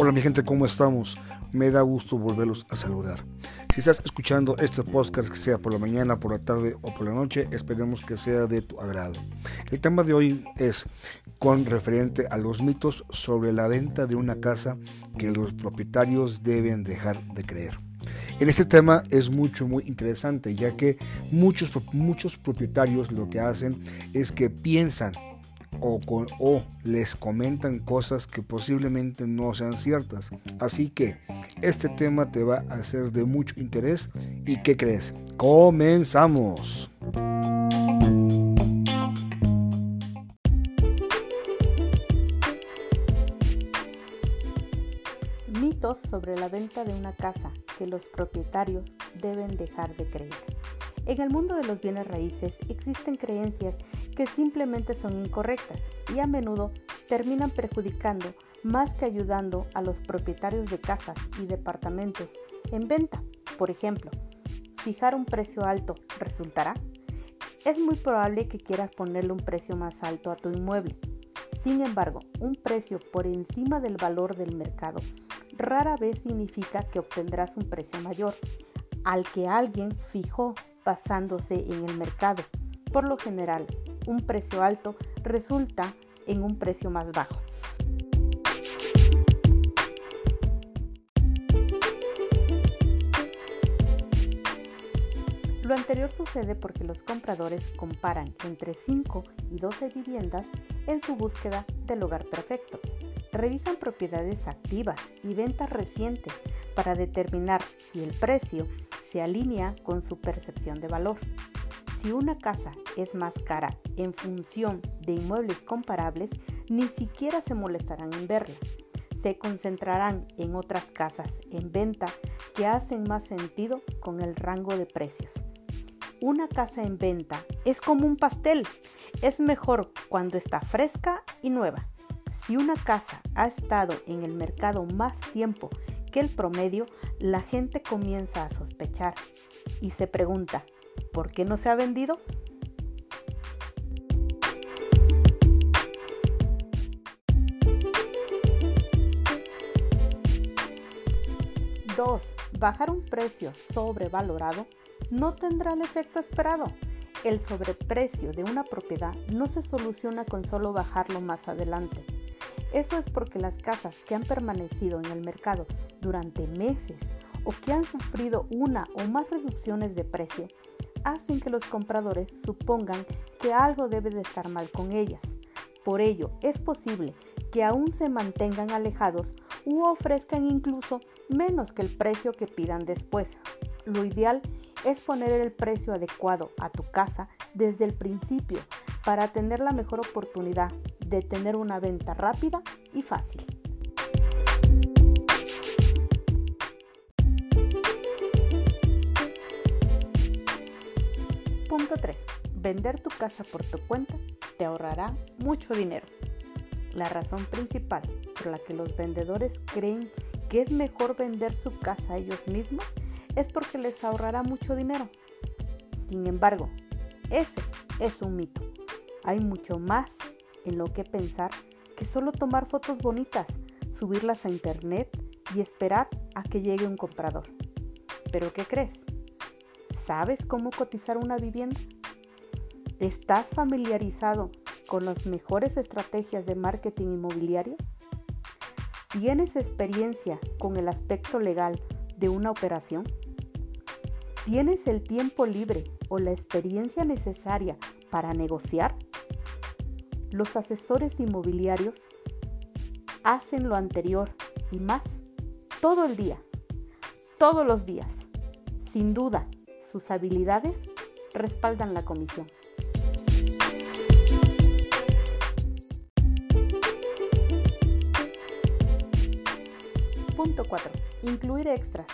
Hola mi gente, ¿cómo estamos? Me da gusto volverlos a saludar. Si estás escuchando este podcast, que sea por la mañana, por la tarde o por la noche, esperemos que sea de tu agrado. El tema de hoy es con referente a los mitos sobre la venta de una casa que los propietarios deben dejar de creer. En este tema es mucho, muy interesante, ya que muchos, muchos propietarios lo que hacen es que piensan o, o les comentan cosas que posiblemente no sean ciertas. Así que este tema te va a ser de mucho interés. ¿Y qué crees? Comenzamos. Mitos sobre la venta de una casa que los propietarios deben dejar de creer. En el mundo de los bienes raíces existen creencias que simplemente son incorrectas y a menudo terminan perjudicando más que ayudando a los propietarios de casas y departamentos en venta. Por ejemplo, fijar un precio alto resultará. Es muy probable que quieras ponerle un precio más alto a tu inmueble. Sin embargo, un precio por encima del valor del mercado rara vez significa que obtendrás un precio mayor al que alguien fijó basándose en el mercado. Por lo general, un precio alto resulta en un precio más bajo. Lo anterior sucede porque los compradores comparan entre 5 y 12 viviendas en su búsqueda del hogar perfecto. Revisan propiedades activas y ventas recientes para determinar si el precio se alinea con su percepción de valor. Si una casa es más cara en función de inmuebles comparables, ni siquiera se molestarán en verla. Se concentrarán en otras casas en venta que hacen más sentido con el rango de precios. Una casa en venta es como un pastel. Es mejor cuando está fresca y nueva. Si una casa ha estado en el mercado más tiempo que el promedio, la gente comienza a sospechar y se pregunta, ¿por qué no se ha vendido? Dos, bajar un precio sobrevalorado no tendrá el efecto esperado. El sobreprecio de una propiedad no se soluciona con solo bajarlo más adelante. Eso es porque las casas que han permanecido en el mercado durante meses o que han sufrido una o más reducciones de precio hacen que los compradores supongan que algo debe de estar mal con ellas. Por ello, es posible que aún se mantengan alejados u ofrezcan incluso menos que el precio que pidan después. Lo ideal es poner el precio adecuado a tu casa desde el principio para tener la mejor oportunidad de tener una venta rápida y fácil. Punto 3. Vender tu casa por tu cuenta te ahorrará mucho dinero. La razón principal por la que los vendedores creen que es mejor vender su casa ellos mismos es porque les ahorrará mucho dinero. Sin embargo, ese es un mito. Hay mucho más en lo que pensar que solo tomar fotos bonitas, subirlas a internet y esperar a que llegue un comprador. ¿Pero qué crees? ¿Sabes cómo cotizar una vivienda? ¿Estás familiarizado con las mejores estrategias de marketing inmobiliario? ¿Tienes experiencia con el aspecto legal de una operación? ¿Tienes el tiempo libre o la experiencia necesaria para negociar? Los asesores inmobiliarios hacen lo anterior y más todo el día, todos los días. Sin duda, sus habilidades respaldan la comisión. Punto 4. Incluir extras.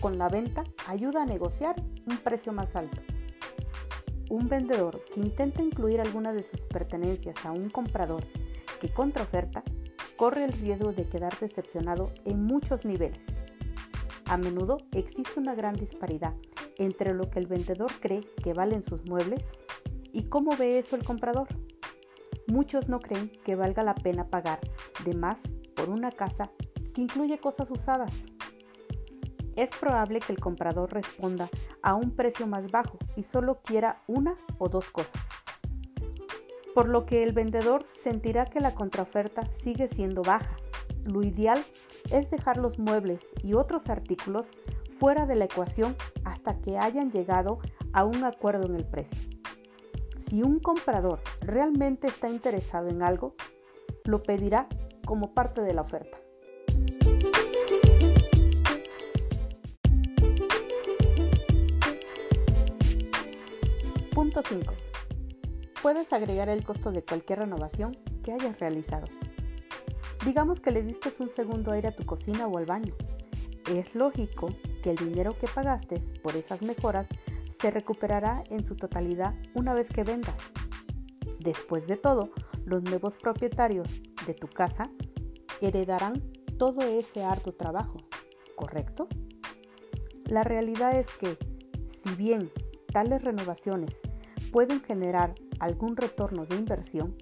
Con la venta ayuda a negociar un precio más alto. Un vendedor que intenta incluir alguna de sus pertenencias a un comprador que contraoferta corre el riesgo de quedar decepcionado en muchos niveles. A menudo existe una gran disparidad entre lo que el vendedor cree que valen sus muebles y cómo ve eso el comprador. muchos no creen que valga la pena pagar de más por una casa que incluye cosas usadas. Es probable que el comprador responda a un precio más bajo y solo quiera una o dos cosas. Por lo que el vendedor sentirá que la contraoferta sigue siendo baja. Lo ideal es dejar los muebles y otros artículos fuera de la ecuación hasta que hayan llegado a un acuerdo en el precio. Si un comprador realmente está interesado en algo, lo pedirá como parte de la oferta. Punto 5. Puedes agregar el costo de cualquier renovación que hayas realizado. Digamos que le diste un segundo aire a tu cocina o al baño. Es lógico que el dinero que pagaste por esas mejoras se recuperará en su totalidad una vez que vendas. Después de todo, los nuevos propietarios de tu casa heredarán todo ese arduo trabajo, ¿correcto? La realidad es que, si bien tales renovaciones pueden generar algún retorno de inversión,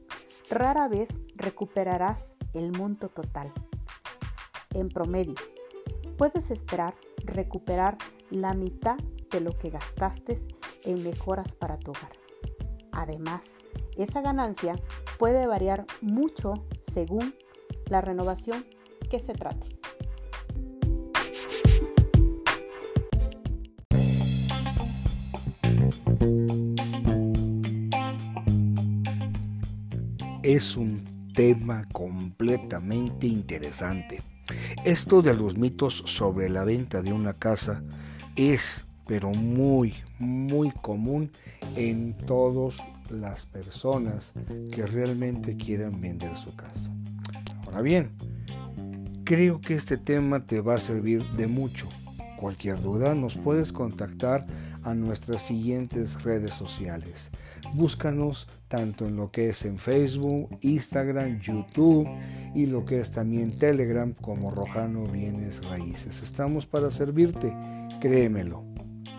rara vez recuperarás el monto total. En promedio, puedes esperar recuperar la mitad de lo que gastaste en mejoras para tu hogar. Además, esa ganancia puede variar mucho según la renovación que se trate. Es un tema completamente interesante. Esto de los mitos sobre la venta de una casa es, pero muy, muy común en todas las personas que realmente quieren vender su casa. Ahora bien, creo que este tema te va a servir de mucho. Cualquier duda nos puedes contactar a nuestras siguientes redes sociales. Búscanos tanto en lo que es en Facebook, Instagram, YouTube y lo que es también Telegram como Rojano Bienes Raíces. Estamos para servirte, créemelo.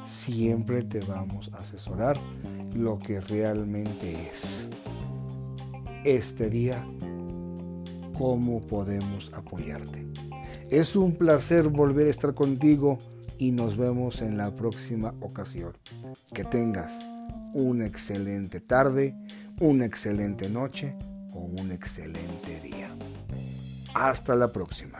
Siempre te vamos a asesorar lo que realmente es. Este día, cómo podemos apoyarte. Es un placer volver a estar contigo y nos vemos en la próxima ocasión. Que tengas una excelente tarde, una excelente noche o un excelente día. Hasta la próxima.